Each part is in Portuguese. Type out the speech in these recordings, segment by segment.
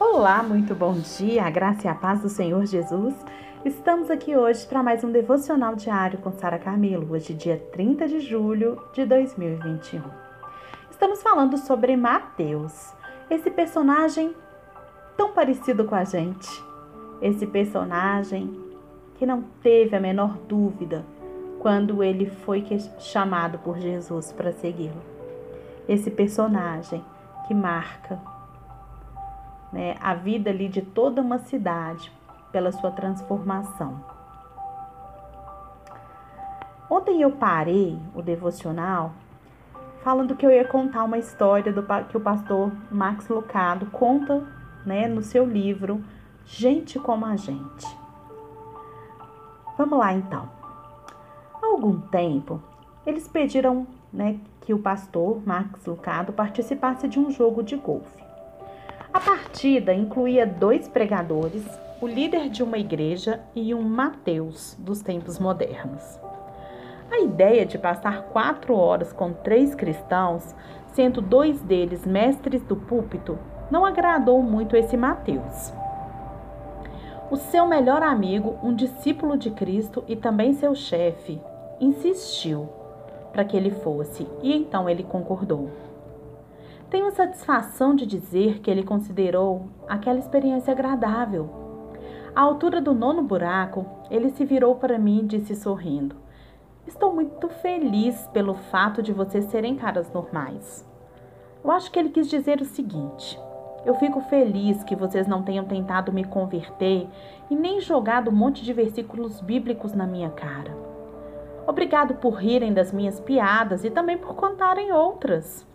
Olá, muito bom dia, a graça e a paz do Senhor Jesus. Estamos aqui hoje para mais um devocional diário com Sara Camilo, hoje dia 30 de julho de 2021. Estamos falando sobre Mateus, esse personagem tão parecido com a gente, esse personagem que não teve a menor dúvida quando ele foi chamado por Jesus para segui-lo. Esse personagem que marca né, a vida ali de toda uma cidade pela sua transformação. Ontem eu parei o devocional falando que eu ia contar uma história do, que o pastor Max Lucado conta né, no seu livro Gente como a Gente. Vamos lá então. Há algum tempo, eles pediram né, que o pastor Max Lucado participasse de um jogo de golfe. A partida incluía dois pregadores, o líder de uma igreja e um Mateus dos tempos modernos. A ideia de passar quatro horas com três cristãos, sendo dois deles mestres do púlpito, não agradou muito esse Mateus. O seu melhor amigo, um discípulo de Cristo e também seu chefe, insistiu para que ele fosse e então ele concordou. Tenho satisfação de dizer que ele considerou aquela experiência agradável. À altura do nono buraco, ele se virou para mim e disse sorrindo: Estou muito feliz pelo fato de vocês serem caras normais. Eu acho que ele quis dizer o seguinte: eu fico feliz que vocês não tenham tentado me converter e nem jogado um monte de versículos bíblicos na minha cara. Obrigado por rirem das minhas piadas e também por contarem outras.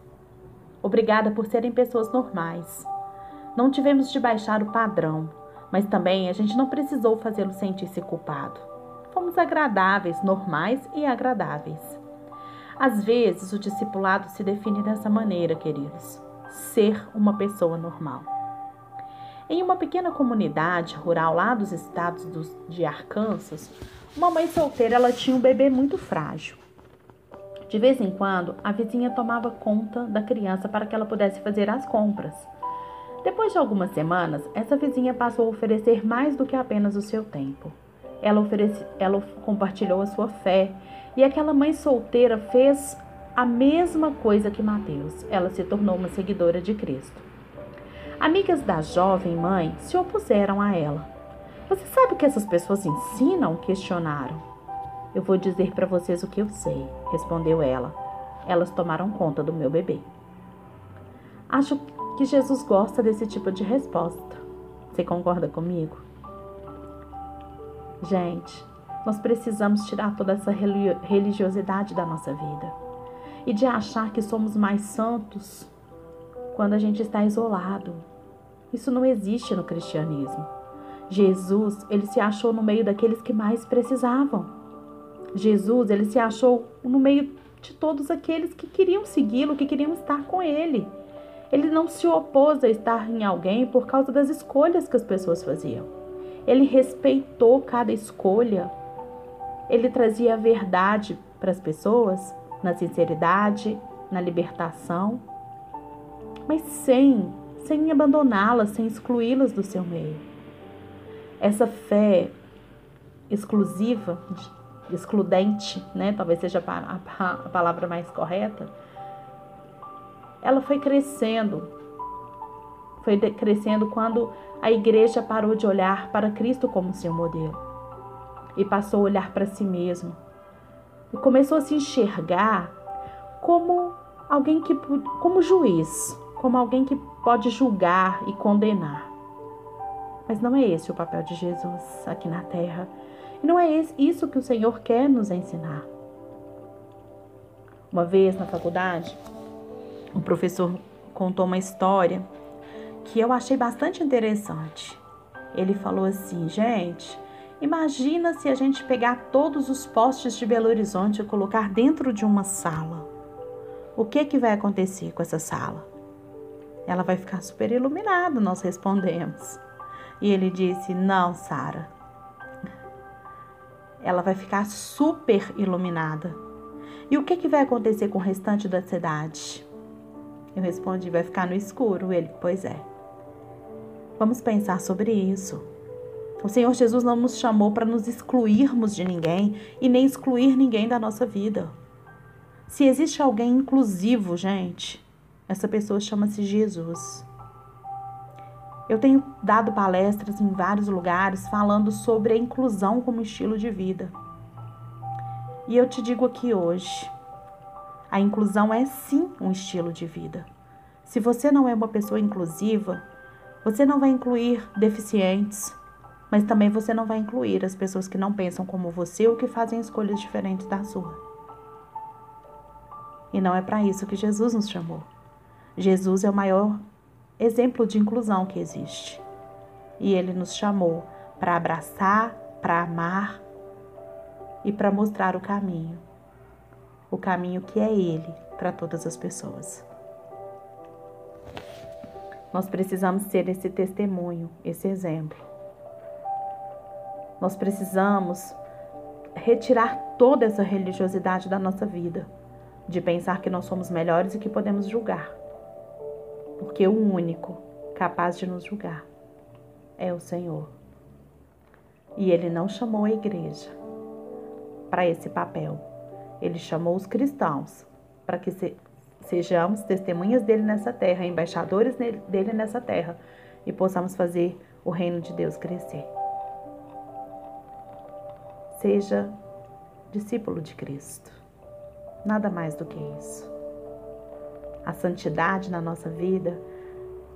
Obrigada por serem pessoas normais. Não tivemos de baixar o padrão, mas também a gente não precisou fazê-lo sentir-se culpado. Fomos agradáveis, normais e agradáveis. Às vezes, o discipulado se define dessa maneira, queridos: ser uma pessoa normal. Em uma pequena comunidade rural lá dos estados de Arkansas, uma mãe solteira ela tinha um bebê muito frágil. De vez em quando, a vizinha tomava conta da criança para que ela pudesse fazer as compras. Depois de algumas semanas, essa vizinha passou a oferecer mais do que apenas o seu tempo. Ela, ofereci, ela compartilhou a sua fé e aquela mãe solteira fez a mesma coisa que Mateus. Ela se tornou uma seguidora de Cristo. Amigas da jovem mãe se opuseram a ela. Você sabe o que essas pessoas ensinam? Questionaram. Eu vou dizer para vocês o que eu sei, respondeu ela. Elas tomaram conta do meu bebê. Acho que Jesus gosta desse tipo de resposta. Você concorda comigo? Gente, nós precisamos tirar toda essa religiosidade da nossa vida e de achar que somos mais santos quando a gente está isolado. Isso não existe no cristianismo. Jesus, ele se achou no meio daqueles que mais precisavam. Jesus, ele se achou no meio de todos aqueles que queriam segui-lo, que queriam estar com ele. Ele não se opôs a estar em alguém por causa das escolhas que as pessoas faziam. Ele respeitou cada escolha. Ele trazia a verdade para as pessoas, na sinceridade, na libertação, mas sem, sem abandoná-las, sem excluí-las do seu meio. Essa fé exclusiva excludente, né? Talvez seja a, palavra mais correta. Ela foi crescendo, foi crescendo quando a igreja parou de olhar para Cristo como seu modelo e passou a olhar para si mesmo e começou a se enxergar como alguém que como juiz, como alguém que pode julgar e condenar. Mas não é esse o papel de Jesus aqui na terra. Não é isso que o Senhor quer nos ensinar. Uma vez na faculdade, o professor contou uma história que eu achei bastante interessante. Ele falou assim, gente, imagina se a gente pegar todos os postes de Belo Horizonte e colocar dentro de uma sala. O que que vai acontecer com essa sala? Ela vai ficar super iluminada, nós respondemos. E ele disse: Não, Sara, ela vai ficar super iluminada. E o que, que vai acontecer com o restante da cidade? Eu respondi: vai ficar no escuro. Ele, pois é. Vamos pensar sobre isso. O Senhor Jesus não nos chamou para nos excluirmos de ninguém e nem excluir ninguém da nossa vida. Se existe alguém inclusivo, gente, essa pessoa chama-se Jesus. Eu tenho dado palestras em vários lugares falando sobre a inclusão como estilo de vida. E eu te digo aqui hoje: a inclusão é sim um estilo de vida. Se você não é uma pessoa inclusiva, você não vai incluir deficientes, mas também você não vai incluir as pessoas que não pensam como você ou que fazem escolhas diferentes da sua. E não é para isso que Jesus nos chamou. Jesus é o maior exemplo de inclusão que existe. E ele nos chamou para abraçar, para amar e para mostrar o caminho. O caminho que é ele para todas as pessoas. Nós precisamos ser esse testemunho, esse exemplo. Nós precisamos retirar toda essa religiosidade da nossa vida, de pensar que nós somos melhores e que podemos julgar porque o único capaz de nos julgar é o Senhor. E ele não chamou a igreja para esse papel. Ele chamou os cristãos para que se, sejamos testemunhas dele nessa terra, embaixadores dele nessa terra e possamos fazer o reino de Deus crescer. Seja discípulo de Cristo. Nada mais do que isso a santidade na nossa vida,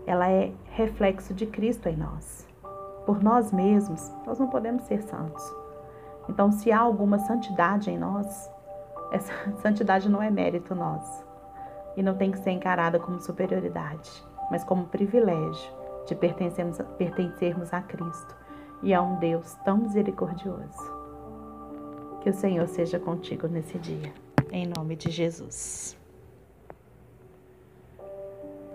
ela é reflexo de Cristo em nós. Por nós mesmos, nós não podemos ser santos. Então, se há alguma santidade em nós, essa santidade não é mérito nosso e não tem que ser encarada como superioridade, mas como privilégio de pertencermos, pertencermos a Cristo e a um Deus tão misericordioso. Que o Senhor seja contigo nesse dia, em nome de Jesus.